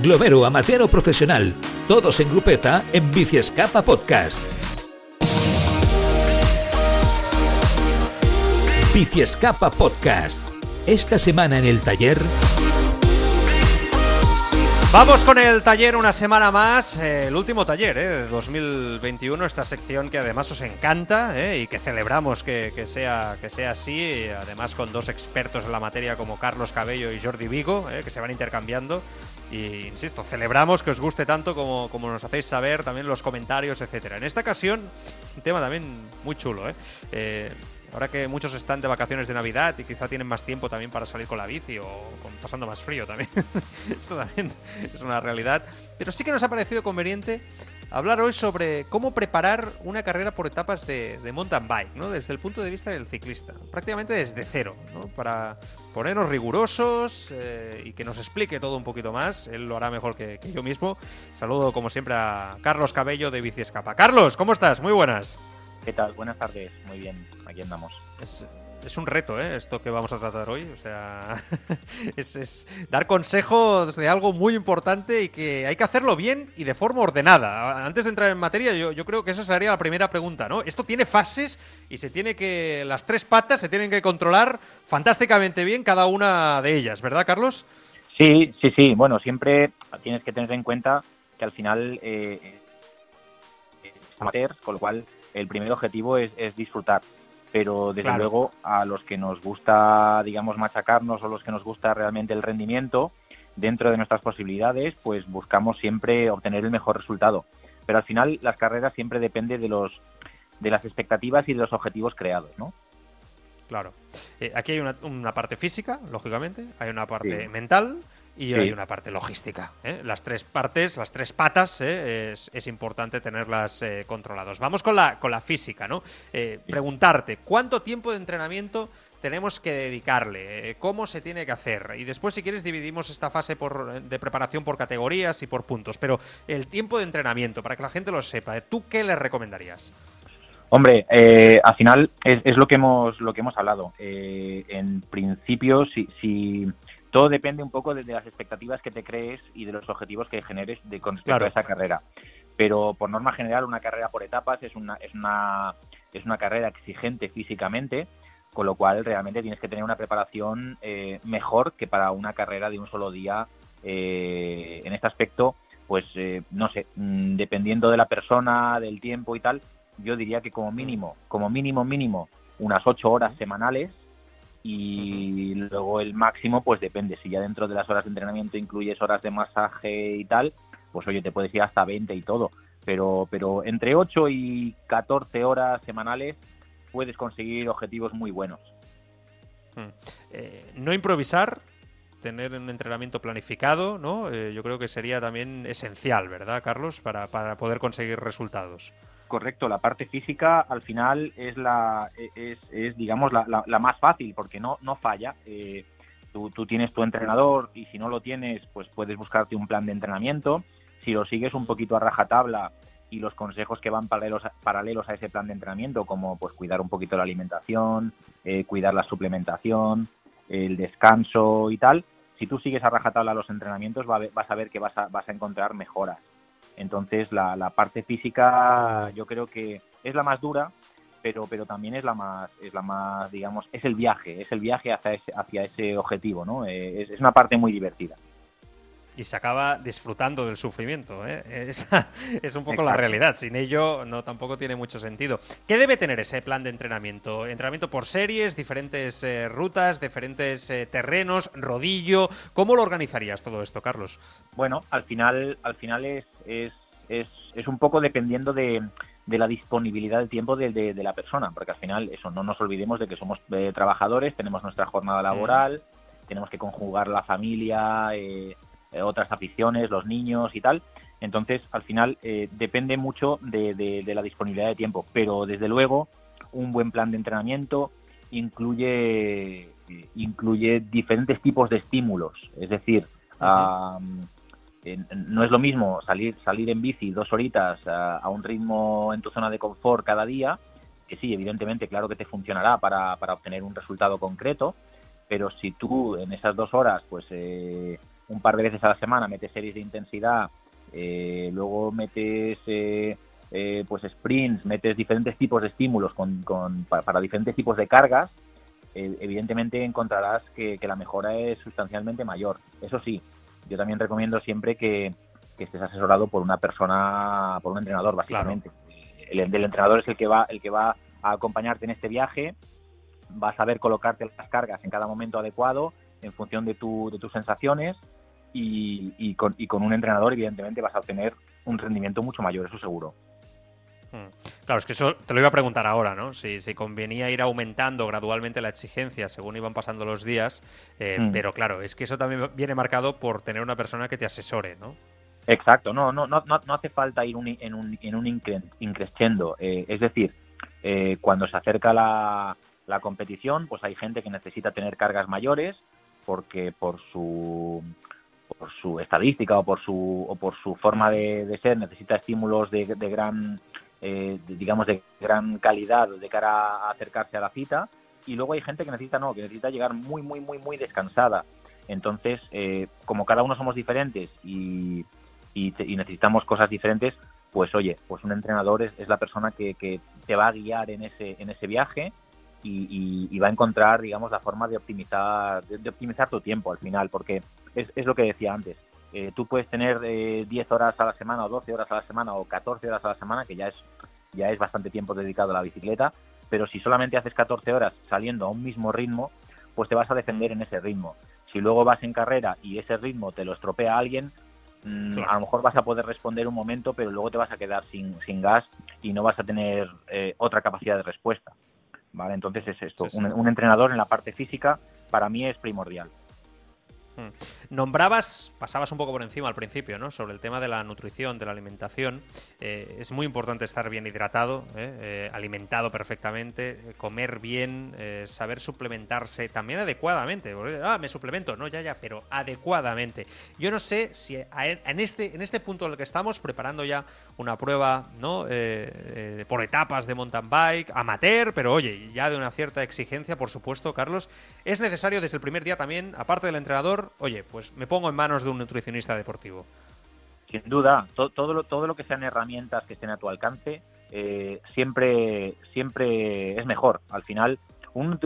glomero, amateur o profesional, todos en grupeta en Bici Escapa Podcast. Bici Escapa Podcast. Esta semana en el taller... Vamos con el taller una semana más, eh, el último taller eh, de 2021, esta sección que además os encanta eh, y que celebramos que, que, sea, que sea así, además con dos expertos en la materia como Carlos Cabello y Jordi Vigo, que se van intercambiando. Y insisto, celebramos que os guste tanto como, como nos hacéis saber también los comentarios, etcétera. En esta ocasión, un tema también muy chulo, ¿eh? Ahora que muchos están de vacaciones de Navidad y quizá tienen más tiempo también para salir con la bici o pasando más frío también. Esto también es una realidad. Pero sí que nos ha parecido conveniente hablar hoy sobre cómo preparar una carrera por etapas de, mountain bike, ¿no? Desde el punto de vista del ciclista, prácticamente desde cero, ¿no? Para ponernos rigurosos eh, y que nos explique todo un poquito más. Él lo hará mejor que, que, yo mismo. Saludo, como siempre, a Carlos Cabello de Bici Escapa. Carlos, ¿cómo estás? Muy buenas. ¿Qué tal? Buenas tardes. Muy bien, aquí andamos. Es, es un reto, ¿eh? Esto que vamos a tratar hoy. O sea, es, es, dar consejos de algo muy importante y que hay que hacerlo bien y de forma ordenada. Antes de entrar en materia, yo, yo creo que esa sería la primera pregunta, ¿no? Esto tiene fases y se tiene que. Las tres patas se tienen que controlar fantásticamente bien cada una de ellas, ¿verdad, Carlos? Sí, sí, sí. Bueno, siempre tienes que tener en cuenta que al final eh, es amateur, con lo cual el primer objetivo es, es disfrutar. Pero desde claro. luego a los que nos gusta, digamos, machacarnos o los que nos gusta realmente el rendimiento, dentro de nuestras posibilidades, pues buscamos siempre obtener el mejor resultado. Pero al final las carreras siempre depende de los de las expectativas y de los objetivos creados, ¿no? Claro. Eh, aquí hay una, una, parte física, lógicamente, hay una parte sí. mental y sí. hay una parte logística. ¿eh? Las tres partes, las tres patas, ¿eh? es, es, importante tenerlas eh, controladas. Vamos con la, con la física, ¿no? Sí. Preguntarte, ¿cuánto tiempo de entrenamiento tenemos que dedicarle? ¿Cómo se tiene que hacer? Y después, si quieres, dividimos esta fase por, de preparación por categorías y por puntos. Pero el tiempo de entrenamiento, para que la gente lo sepa, ¿tú qué le recomendarías? Hombre, eh, al final es, es, lo que hemos lo que hemos hablado. Eh, en principio, si, si, todo depende un poco de, de, las expectativas que te crees y de los objetivos que generes de con respecto claro. a esa carrera. Pero por norma general, una carrera por etapas es una es una es una carrera exigente físicamente, con lo cual realmente tienes que tener una preparación eh, mejor que para una carrera de un solo día. Eh, en este aspecto, pues eh, no sé, mm, dependiendo de la persona, del tiempo y tal, yo diría que como mínimo, como mínimo, mínimo, unas ocho horas semanales y luego el máximo, pues depende. Si ya dentro de las horas de entrenamiento incluyes horas de masaje y tal, pues oye, te puedes ir hasta 20 y todo. Pero, pero entre 8 y 14 horas semanales puedes conseguir objetivos muy buenos. Eh, no improvisar, tener un entrenamiento planificado, ¿no? Eh, yo creo que sería también esencial, ¿verdad, Carlos? Para, para poder conseguir resultados correcto, la parte física al final es la es, es digamos la, la, la, más fácil porque no no falla. Eh, tú, tú, tienes tu entrenador y si no lo tienes, pues puedes buscarte un plan de entrenamiento. Si lo sigues un poquito a rajatabla y los consejos que van paralelos a, paralelos a ese plan de entrenamiento, como pues cuidar un poquito la alimentación, eh, cuidar la suplementación, el descanso y tal, si tú sigues a rajatabla los entrenamientos va, vas a ver que vas a, vas a encontrar mejoras. Entonces la, la, parte física yo creo que es la más dura, pero, pero también es la más, es la más, digamos, es el viaje, es el viaje hacia ese, hacia ese objetivo, ¿no? Eh, es, es, una parte muy divertida. Y se acaba disfrutando del sufrimiento, ¿eh? Esa es un poco Exacto. la realidad. Sin ello, no tampoco tiene mucho sentido. ¿Qué debe tener ese plan de entrenamiento? ¿Entrenamiento por series, diferentes eh, rutas, diferentes eh, terrenos, rodillo? ¿Cómo lo organizarías todo esto, Carlos? Bueno, al final, al final es, es, es, es un poco dependiendo de, de la disponibilidad del tiempo de, de, de, la persona, porque al final eso no nos olvidemos de que somos eh, trabajadores, tenemos nuestra jornada laboral, mm. tenemos que conjugar la familia, eh, otras aficiones, los niños y tal. Entonces, al final eh, depende mucho de, de, de, la disponibilidad de tiempo, pero desde luego un buen plan de entrenamiento incluye incluye diferentes tipos de estímulos, es decir, uh -huh. um, no es lo mismo salir, salir en bici dos horitas a, a, un ritmo en tu zona de confort cada día, que sí, evidentemente, claro que te funcionará para, para obtener un resultado concreto, pero si tú en esas dos horas, pues eh, un par de veces a la semana metes series de intensidad, eh, luego metes eh, eh, pues sprints, metes diferentes tipos de estímulos con, con, para, diferentes tipos de cargas, evidentemente encontrarás que, la mejora es sustancialmente mayor. Eso sí, yo también recomiendo siempre que, estés asesorado por una persona, por un entrenador, básicamente. El, el, entrenador es el que va, el que va a acompañarte en este viaje, va a saber colocarte las cargas en cada momento adecuado, en función de, tu, de tus sensaciones, y, con, y con un entrenador, evidentemente, vas a obtener un rendimiento mucho mayor, eso seguro. Hmm. Claro, es que eso te lo iba a preguntar ahora, ¿no? Si, si convenía ir aumentando gradualmente la exigencia según iban pasando los días, eh, hmm. pero claro, es que eso también viene marcado por tener una persona que te asesore, ¿no? Exacto, no, no, no, no hace falta ir en un, en un increscendo. Eh, es decir, eh, cuando se acerca la, la competición, pues hay gente que necesita tener cargas mayores porque por su por su estadística o por su, o por su forma de, ser necesita estímulos de, gran, eh, digamos, de gran calidad de cara a acercarse a la cita. Y luego hay gente que necesita, no, que necesita llegar muy, muy, muy, muy descansada. Entonces, eh, como cada uno somos diferentes y, y, necesitamos cosas diferentes, pues oye, pues un entrenador es, es la persona que, que, te va a guiar en ese, en ese viaje y, va a encontrar, digamos, la forma de optimizar, de, optimizar tu tiempo al final, porque es, es lo que decía antes. Eh, tú puedes tener eh, 10 horas a la semana o 12 horas a la semana o 14 horas a la semana, que ya es, ya es bastante tiempo dedicado a la bicicleta, pero si solamente haces 14 horas saliendo a un mismo ritmo, pues te vas a defender en ese ritmo. Si luego vas en carrera y ese ritmo te lo estropea alguien, mm, a lo mejor vas a poder responder un momento, pero luego te vas a quedar sin, sin gas y no vas a tener eh, otra capacidad de respuesta. ¿Vale? Entonces es esto, un, entrenador en la parte física para mí es primordial. Nombrabas, pasabas un poco por encima al principio, ¿no? Sobre el tema de la nutrición, de la alimentación. Eh, es muy importante estar bien hidratado, ¿eh? Eh, alimentado perfectamente, comer bien, saber suplementarse también adecuadamente. ah, me suplemento, no, ya, ya, pero adecuadamente. Yo no sé si en este, en este punto en el que estamos, preparando ya una prueba, ¿no? por etapas de mountain bike, amateur, pero oye, ya de una cierta exigencia, por supuesto, Carlos, es necesario desde el primer día también, aparte del entrenador, oye, pues me pongo en manos de un nutricionista deportivo. Sin duda, todo, lo, todo lo que sean herramientas que estén a tu alcance, eh, siempre, siempre es mejor. Al final, un,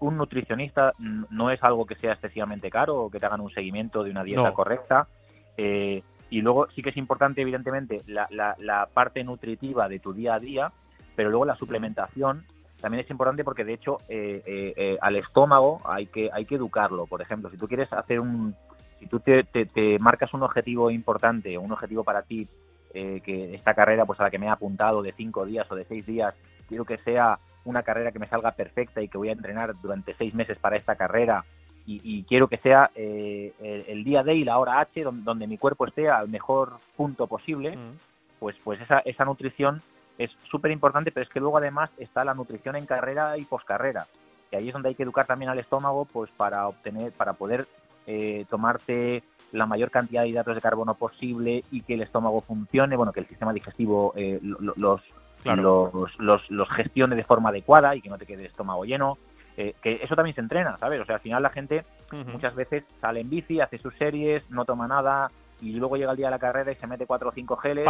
nutricionista no es algo que sea excesivamente caro o que te hagan un seguimiento de una dieta correcta. Eh, y luego sí que es importante, evidentemente, la, la, parte nutritiva de tu día a día, pero luego la suplementación también es importante porque de hecho eh, al estómago hay que hay que educarlo por ejemplo si tú quieres hacer un si tú te, marcas un objetivo importante un objetivo para ti que esta carrera pues a la que me he apuntado de cinco días o de seis días quiero que sea una carrera que me salga perfecta y que voy a entrenar durante seis meses para esta carrera y, quiero que sea el, día D y la hora H donde, mi cuerpo esté al mejor punto posible mm. pues pues esa, esa nutrición es súper importante, pero es que luego además está la nutrición en carrera y poscarrera, que ahí es donde hay que educar también al estómago, pues para obtener, para poder eh, tomarte la mayor cantidad de hidratos de carbono posible y que el estómago funcione, bueno, que el sistema digestivo eh, los, los, los, gestione de forma adecuada y que no te quede el estómago lleno. Eh, que eso también se entrena, ¿sabes? O sea, al final la gente muchas veces sale en bici, hace sus series, no toma nada y luego llega el día de la carrera y se mete cuatro o cinco geles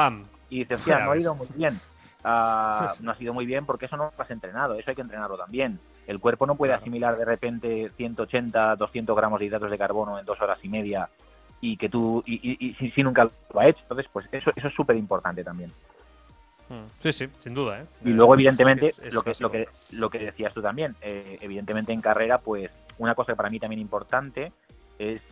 y dice, hostia, no ha ido muy bien. Ah, no ha sido muy bien porque eso no lo has entrenado, eso hay que entrenarlo también. El cuerpo no puede asimilar de repente 180, 200 gramos de hidratos de carbono en dos horas y media y que tú, y, si, nunca lo ha hecho. Entonces, pues eso, eso es súper importante también. Hmm. Sí, sí, sin duda. ¿eh? Y luego, evidentemente, lo, que, lo, que, lo que decías tú también, eh, evidentemente en carrera, pues una cosa que para mí también importante es,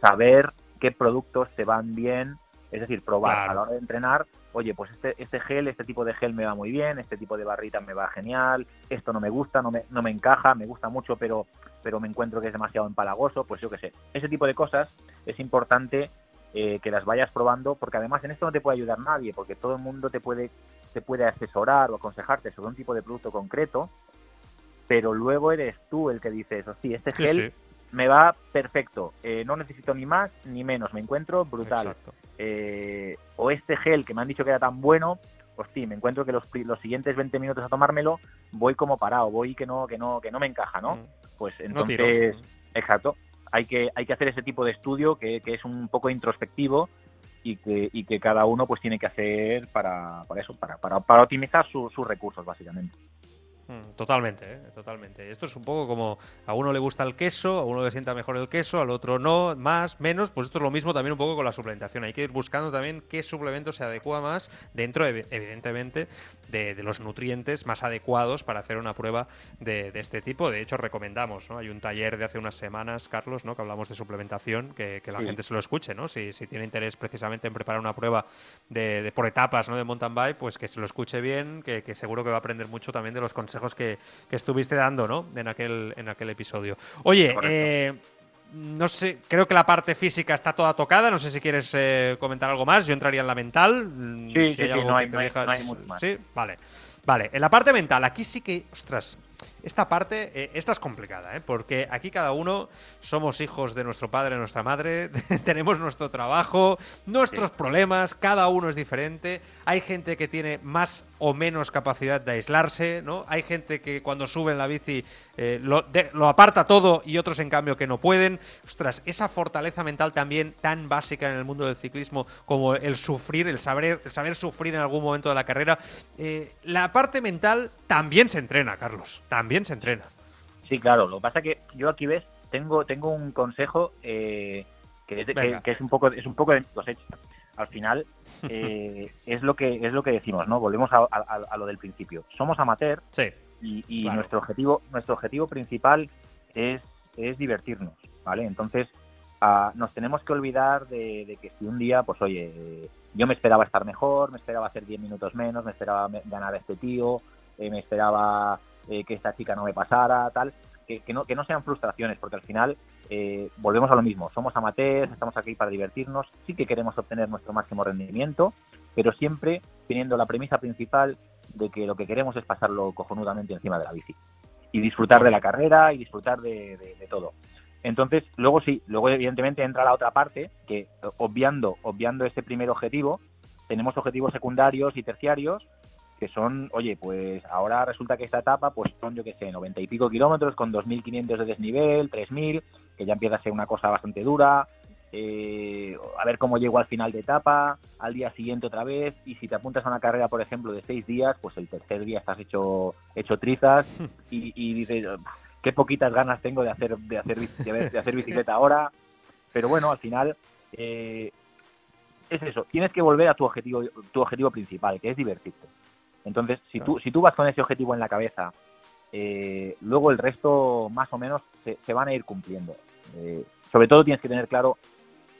saber qué productos te van bien, es decir, probar a la hora de entrenar oye, pues este, este gel, este tipo de gel me va muy bien, este tipo de barrita me va genial, esto no me gusta, no me, no me encaja, me gusta mucho, pero, pero me encuentro que es demasiado empalagoso, pues yo qué sé. Ese tipo de cosas es importante eh, que las vayas probando, porque además en esto no te puede ayudar nadie, porque todo el mundo te puede, te puede asesorar o aconsejarte sobre un tipo de producto concreto, pero luego eres tú el que dices, sí, este gel me va perfecto, eh, no necesito ni más ni menos, me encuentro brutal. Eh, o este gel que me han dicho que era tan bueno, pues sí, me encuentro que los, los siguientes 20 minutos a tomármelo voy como parado, voy que no que no que no me encaja, ¿no? Mm. Pues entonces, exacto. hay que, hay que hacer ese tipo de estudio que, que es un poco introspectivo y que, y que cada uno pues tiene que hacer para, para eso, para, para, para optimizar sus recursos básicamente. Mm, totalmente, ¿eh? totalmente. Esto es un poco como a uno le gusta el queso, a uno le sienta mejor el queso, al otro no, más, menos. Pues esto es lo mismo también un poco con la suplementación. Hay que ir buscando también qué suplemento se adecua más dentro, evidentemente, de, los nutrientes más adecuados para hacer una prueba de, este tipo. De hecho, recomendamos, ¿no? Hay un taller de hace unas semanas, Carlos, ¿no? Que hablamos de suplementación, que, la gente se lo escuche, ¿no? Si, si, tiene interés precisamente en preparar una prueba de, por etapas, ¿no? De mountain bike, pues que se lo escuche bien, que, que seguro que va a aprender mucho también de los consejos que, estuviste dando, ¿no? En aquel, en aquel episodio. Oye, eh, no sé, creo que la parte física está toda tocada. No sé si quieres eh, comentar algo más. Yo entraría en la mental. Sí, sí, no, hay, más. Sí, vale. Vale, en la parte mental, aquí sí que, ostras, esta parte, eh, esta es complicada, ¿eh? porque aquí cada uno somos hijos de nuestro padre, nuestra madre, tenemos nuestro trabajo, nuestros problemas, cada uno es diferente. Hay gente que tiene más o menos capacidad de aislarse, ¿no? Hay gente que cuando sube en la bici eh, lo, lo, aparta todo y otros en cambio que no pueden. Ostras, esa fortaleza mental también tan básica en el mundo del ciclismo como el sufrir, el saber, el saber sufrir en algún momento de la carrera. la parte mental también se entrena, Carlos, también se entrena. Sí, claro. Lo que pasa es que yo aquí ves, tengo, tengo un consejo eh, que, es que, es un poco es un poco de cosecha. Al final eh, es lo que es lo que decimos, ¿no? Volvemos a, lo del principio. Somos amateur y, nuestro objetivo nuestro objetivo principal es, es divertirnos, ¿vale? Entonces ah, nos tenemos que olvidar de, que si un día, pues oye, yo me esperaba estar mejor, me esperaba hacer 10 minutos menos, me esperaba ganar a este tío, eh, me esperaba eh, que esta chica no me pasara, tal, que, no, que no sean frustraciones, porque al final eh, volvemos a lo mismo, somos amateurs, estamos aquí para divertirnos, sí que queremos obtener nuestro máximo rendimiento, pero siempre teniendo la premisa principal de que lo que queremos es pasarlo cojonudamente encima de la bici. Y disfrutar de la carrera y disfrutar de, todo. Entonces, luego sí, luego evidentemente entra la otra parte que obviando, obviando este primer objetivo, tenemos objetivos secundarios y terciarios que son, oye, pues ahora resulta que esta etapa pues son, yo qué sé, 90 y pico kilómetros con 2.500 de desnivel, 3.000, que ya empieza a ser una cosa bastante dura, eh, a ver cómo llego al final de etapa, al día siguiente otra vez, y si te apuntas a una carrera, por ejemplo, de seis días, pues el tercer día estás hecho, hecho trizas y, dices, qué poquitas ganas tengo de hacer, de hacer, de hacer bicicleta ahora, pero bueno, al final... Eh, es eso, tienes que volver a tu objetivo, tu objetivo principal, que es divertirte. Entonces, si, tú, si tú vas con ese objetivo en la cabeza, eh, luego el resto más o menos se, van a ir cumpliendo. Eh, sobre todo tienes que tener claro,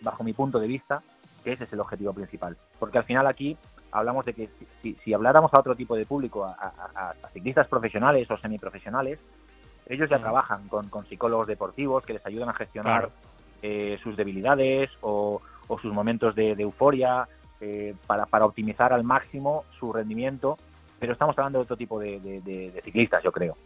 bajo mi punto de vista, que ese es el objetivo principal. Porque al final aquí hablamos de que si, habláramos a otro tipo de público, a, ciclistas profesionales o semiprofesionales, ellos ya trabajan con, psicólogos deportivos que les ayudan a gestionar eh, sus debilidades o, sus momentos de, euforia para, para optimizar al máximo su rendimiento pero estamos hablando de otro tipo de, ciclistas, yo creo.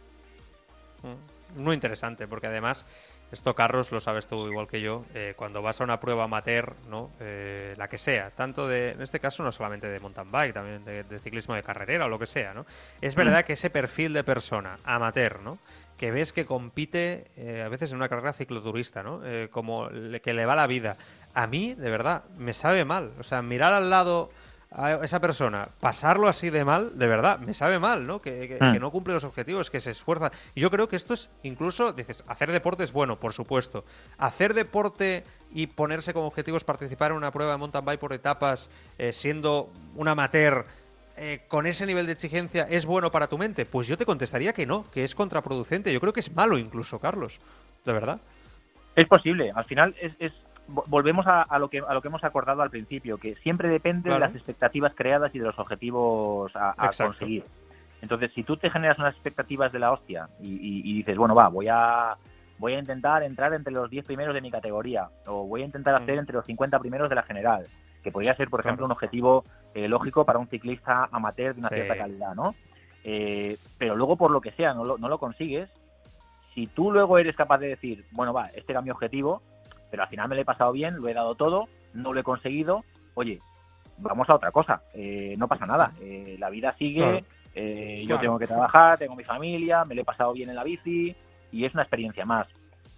Mm, muy interesante, porque además, esto, Carlos, lo sabes tú igual que yo, eh, cuando vas a una prueba amateur, ¿no? Eh, la que sea, tanto de, en este caso no solamente de mountain bike, también de, ciclismo de carrerera o lo que sea, ¿no? Es verdad mm. que ese perfil de persona amateur, ¿no? Que ves que compite eh, a veces en una carrera cicloturista, ¿no? como que le va la vida. A mí, de verdad, me sabe mal. O sea, mirar al lado a esa persona pasarlo así de mal, de verdad, me sabe mal, ¿no? Que, hmm. no cumple los objetivos, que se esfuerza. Y yo creo que esto es incluso, dices, hacer deporte es bueno, por supuesto. Hacer deporte y ponerse como objetivos participar en una prueba de mountain bike por etapas, eh, siendo un amateur, eh, con ese nivel de exigencia, ¿es bueno para tu mente? Pues yo te contestaría que no, que es contraproducente. Yo creo que es malo incluso, Carlos. De verdad. Es posible. Al final es volvemos a, lo que, a lo que hemos acordado al principio, que siempre depende de las expectativas creadas y de los objetivos a, conseguir. Entonces, si tú te generas unas expectativas de la hostia y, dices, bueno, va, voy a, voy a intentar entrar entre los 10 primeros de mi categoría o voy a intentar hacer mm. entre los 50 primeros de la general, que podría ser, por ejemplo, un objetivo eh, lógico para un ciclista amateur de una cierta calidad, ¿no? Eh, pero luego, por lo que sea, no lo, no lo consigues, si tú luego eres capaz de decir, bueno, va, este era mi objetivo, pero al final me lo he pasado bien, lo he dado todo, no lo he conseguido, oye, vamos a otra cosa, eh, no pasa nada, eh, la vida sigue, eh, yo tengo que trabajar, tengo mi familia, me lo he pasado bien en la bici y es una experiencia más.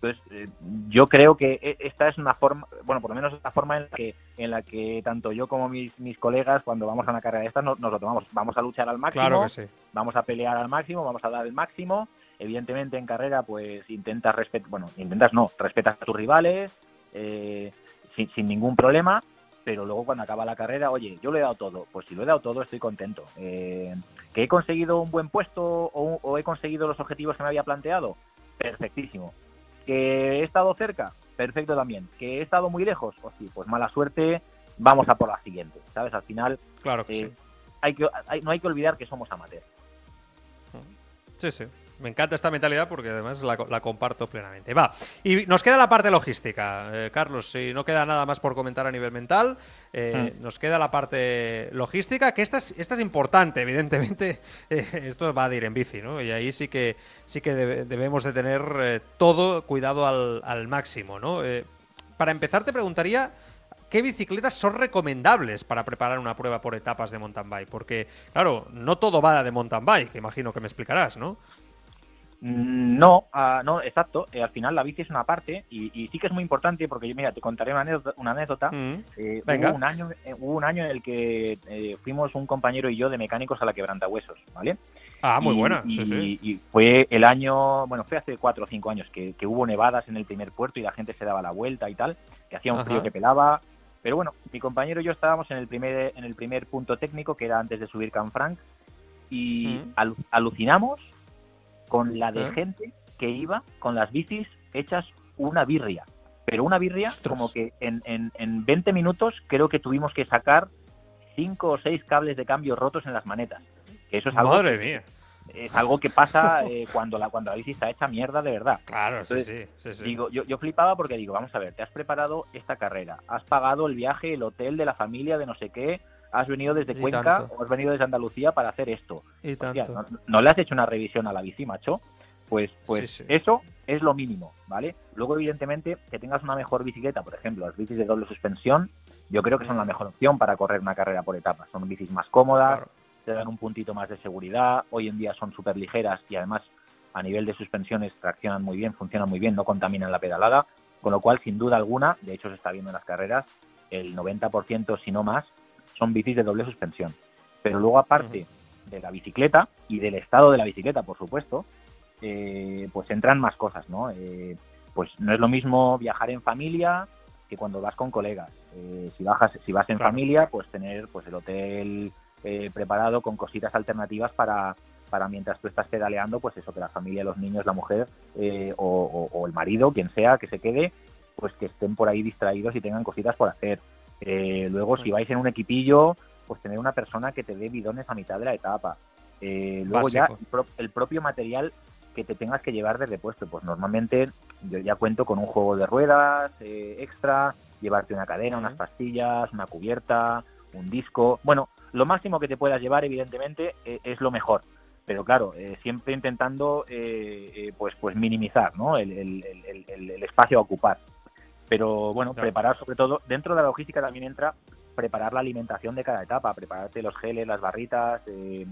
Entonces, eh, yo creo que e, esta es una forma, bueno, por lo menos es la forma en la que, en la que tanto yo como mis, mis colegas, cuando vamos a una carrera de estas, nos, lo tomamos. Vamos a luchar al máximo, claro que sí. vamos a pelear al máximo, vamos a dar el máximo. Evidentemente, en carrera, pues intentas respetar, bueno, intentas no, respetas a tus rivales eh, sin, sin ningún problema, pero luego cuando acaba la carrera, oye, yo lo he dado todo. Pues si lo he dado todo, estoy contento. Eh, ¿Que he conseguido un buen puesto o, o, he conseguido los objetivos que me había planteado? Perfectísimo. ¿Que he estado cerca? Perfecto también. ¿Que he estado muy lejos? Pues sí, pues mala suerte, vamos a por la siguiente, ¿sabes? Al final, claro que eh, sí. hay que, hay, no hay que olvidar que somos amateurs. Sí, sí. Me encanta esta mentalidad porque además la, la, comparto plenamente. Va, y nos queda la parte logística, eh, Carlos. Si no queda nada más por comentar a nivel mental, eh, mm. nos queda la parte logística, que esta es, esta es importante, evidentemente. Eh, esto va a ir en bici, ¿no? Y ahí sí que, sí que debe, debemos de tener todo cuidado al, al máximo, ¿no? para empezar, te preguntaría. ¿Qué bicicletas son recomendables para preparar una prueba por etapas de mountain bike? Porque, claro, no todo va de mountain bike, imagino que me explicarás, ¿no? No, uh, no, exacto. Eh, al final la bici es una parte y, y, sí que es muy importante porque yo, mira, te contaré una anécdota. Una anécdota. Mm. Eh, Venga. Hubo un año, eh, hubo un año en el que fuimos un compañero y yo de mecánicos a la quebrantahuesos, ¿vale? Ah, muy y, buena. Y, sí, sí. y, fue el año, bueno, fue hace cuatro o cinco años que, que, hubo nevadas en el primer puerto y la gente se daba la vuelta y tal, que hacía un Ajá. frío que pelaba. Pero bueno, mi compañero y yo estábamos en el primer, en el primer punto técnico, que era antes de subir Canfranc, y Mm. al, alucinamos con la de ¿Eh? gente que iba con las bicis hechas una birria. Pero una birria Ostras. como que en, en, en 20 minutos creo que tuvimos que sacar cinco o seis cables de cambio rotos en las manetas. Que eso es algo, Madre que, mía. es algo que pasa eh, cuando, la, cuando la bici está hecha mierda de verdad. Claro, Entonces, sí, sí, sí, sí. Digo, yo, yo flipaba porque digo, vamos a ver, te has preparado esta carrera, has pagado el viaje, el hotel de la familia, de no sé qué, has venido desde Cuenca o has venido desde Andalucía para hacer esto. y Hostia, tanto. ¿no, no le has hecho una revisión a la bici, macho? Pues, pues Sí, sí. eso es lo mínimo, ¿vale? Luego, evidentemente, que tengas una mejor bicicleta, por ejemplo, las bicis de doble suspensión, yo creo que son la mejor opción para correr una carrera por etapas. Son bicis más cómodas, Claro. te dan un puntito más de seguridad, hoy en día son súper ligeras y además a nivel de suspensiones traccionan muy bien, funcionan muy bien, no contaminan la pedalada, con lo cual, sin duda alguna, de hecho se está viendo en las carreras, el 90%, si no más, son bicis de doble suspensión. Pero luego, aparte de la bicicleta y del estado de la bicicleta, por supuesto, eh, pues entran más cosas, ¿no? Eh, pues no es lo mismo viajar en familia que cuando vas con colegas. Eh, si, bajas, si vas en Claro. familia, pues tener pues el hotel eh, preparado con cositas alternativas para, para mientras tú estás pedaleando, pues eso, que la familia, los niños, la mujer eh, o, o- o el marido, quien sea, que se quede, pues que estén por ahí distraídos y tengan cositas por hacer. Eh, luego, si vais en un equipillo, pues tener una persona que te dé bidones a mitad de la etapa. Eh, luego ya el, pro- el propio material que te tengas que llevar de repuesto. Pues normalmente yo ya cuento con un juego de ruedas eh, extra, llevarte una cadena, unas pastillas, una cubierta, un disco. Bueno, lo máximo que te puedas llevar, evidentemente, eh, es lo mejor. Pero claro, eh, siempre intentando eh, eh, pues, pues minimizar ¿no? el- el espacio a ocupar. Pero bueno, Claro. preparar sobre todo, dentro de la logística también entra preparar la alimentación de cada etapa, prepararte los geles, las barritas, eh,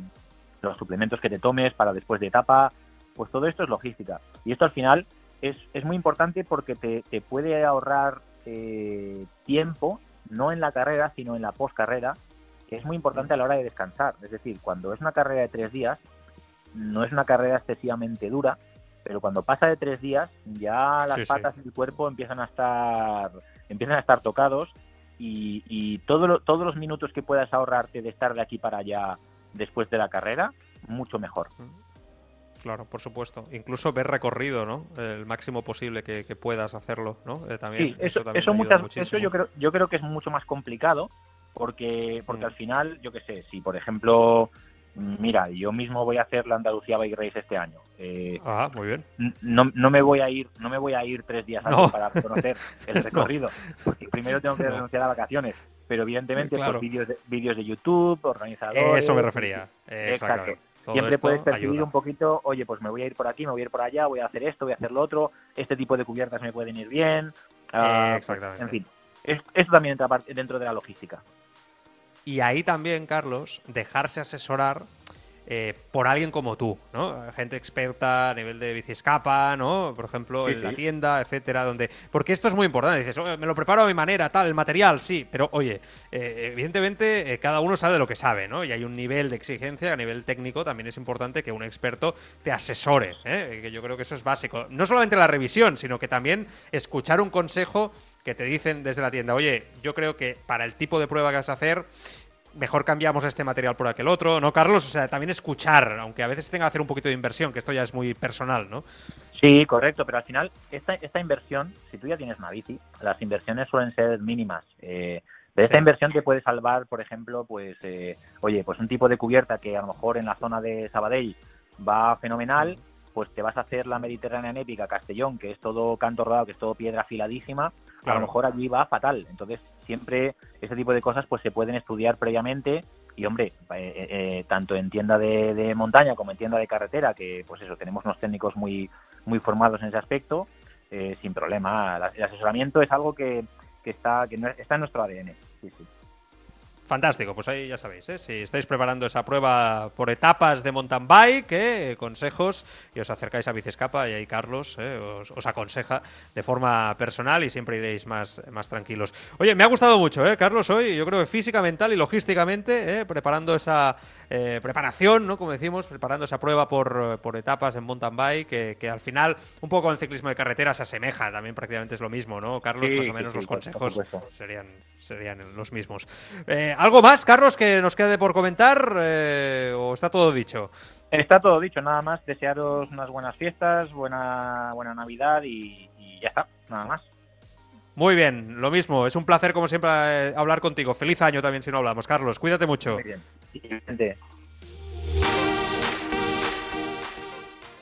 los suplementos que te tomes para después de etapa, pues todo esto es logística. Y esto al final es, es muy importante porque te, te puede ahorrar eh, tiempo, no en la carrera, sino en la postcarrera, que es muy importante a la hora de descansar. Es decir, cuando es una carrera de tres días, no es una carrera excesivamente dura, pero cuando pasa de tres días, ya las Sí, sí. patas y el cuerpo empiezan a estar, empiezan a estar tocados y, y todo lo- todos los minutos que puedas ahorrarte de estar de aquí para allá después de la carrera, mucho mejor. Claro, por supuesto. Incluso ver recorrido, ¿no? El máximo posible que, que puedas hacerlo, ¿no? Eh, también, Sí, eso, también eso, muchas, eso yo creo, yo creo que es mucho más complicado porque, porque Mm. al final, yo qué sé, si por ejemplo, mira, yo mismo voy a hacer la Andalucía Bike Race este año. eh, Ah, muy bien. no, no me voy a ir, no me voy a ir tres días antes No. para conocer el recorrido, porque primero tengo que renunciar a vacaciones. Pero evidentemente, Claro. por vídeos de, vídeos de YouTube, organizadores. Eso me refería. Eh, Exacto. Todo Siempre puedes percibir ayuda. un poquito, oye, pues me voy a ir por aquí, me voy a ir por allá, voy a hacer esto, voy a hacer lo otro, este tipo de cubiertas me pueden ir bien. Ah, pues, exactamente. en fin, es- esto también entra dentro de la logística. Y ahí también, Carlos, dejarse asesorar eh, por alguien como tú, ¿no? Gente experta a nivel de escapa, ¿no? Por ejemplo, en la tienda, etcétera, donde... Porque esto es muy importante, dices, me lo preparo a mi manera, tal, el material, sí, pero oye, eh, evidentemente eh, cada uno sabe de lo que sabe, ¿no? Y hay un nivel de exigencia, a nivel técnico también es importante que un experto te asesore, que yo creo que eso es básico. No solamente la revisión, sino que también escuchar un consejo que te dicen desde la tienda, oye, yo creo que para el tipo de prueba que vas a hacer mejor cambiamos este material por aquel otro, ¿no, Carlos? O sea, también escuchar, aunque a veces tenga que hacer un poquito de inversión, que esto ya es muy personal, ¿no? Sí, correcto, pero al final esta, esta inversión, si tú ya tienes una bici, las inversiones suelen ser mínimas. Eh, de esta inversión te puede salvar, por ejemplo, pues, eh, oye, pues un tipo de cubierta que a lo mejor en la zona de Sabadell va fenomenal, pues te vas a hacer la Mediterránea épica Castellón, que es todo canto rodado, que es todo piedra afiladísima, a lo mejor allí va fatal. Entonces, siempre ese tipo de cosas pues se pueden estudiar previamente y hombre, eh, eh, eh, tanto en tienda de, montaña como en tienda de carretera, que pues eso, tenemos unos técnicos muy, muy formados en ese aspecto, sin problema. El asesoramiento es algo que, que está, que está en nuestro ADN. Sí, sí. Fantástico, pues ahí ya sabéis, ¿eh? si estáis preparando esa prueba por etapas de mountain bike, ¿eh? consejos, y os acercáis a Bicescapa y ahí Carlos ¿eh? os, aconseja de forma personal y siempre iréis más, más tranquilos. Oye, me ha gustado mucho, ¿eh? Carlos, hoy, yo creo que física, mental y logísticamente, ¿eh? preparando esa eh, preparación, ¿no? Como decimos, preparando esa prueba por, por etapas en mountain bike, que, que, al final, un poco en el ciclismo de carretera se asemeja, también prácticamente es lo mismo, ¿no? Carlos, más o menos los consejos serían, serían los mismos. Eh, ¿Algo más, Carlos, que nos quede por comentar eh, o está todo dicho? Está todo dicho, nada más desearos unas buenas fiestas, buena, buena Navidad y, ya está, nada más. Muy bien, lo mismo, es un placer como siempre eh, hablar contigo. Feliz año también si no hablamos, Carlos, cuídate mucho. Muy bien, 嗯，对。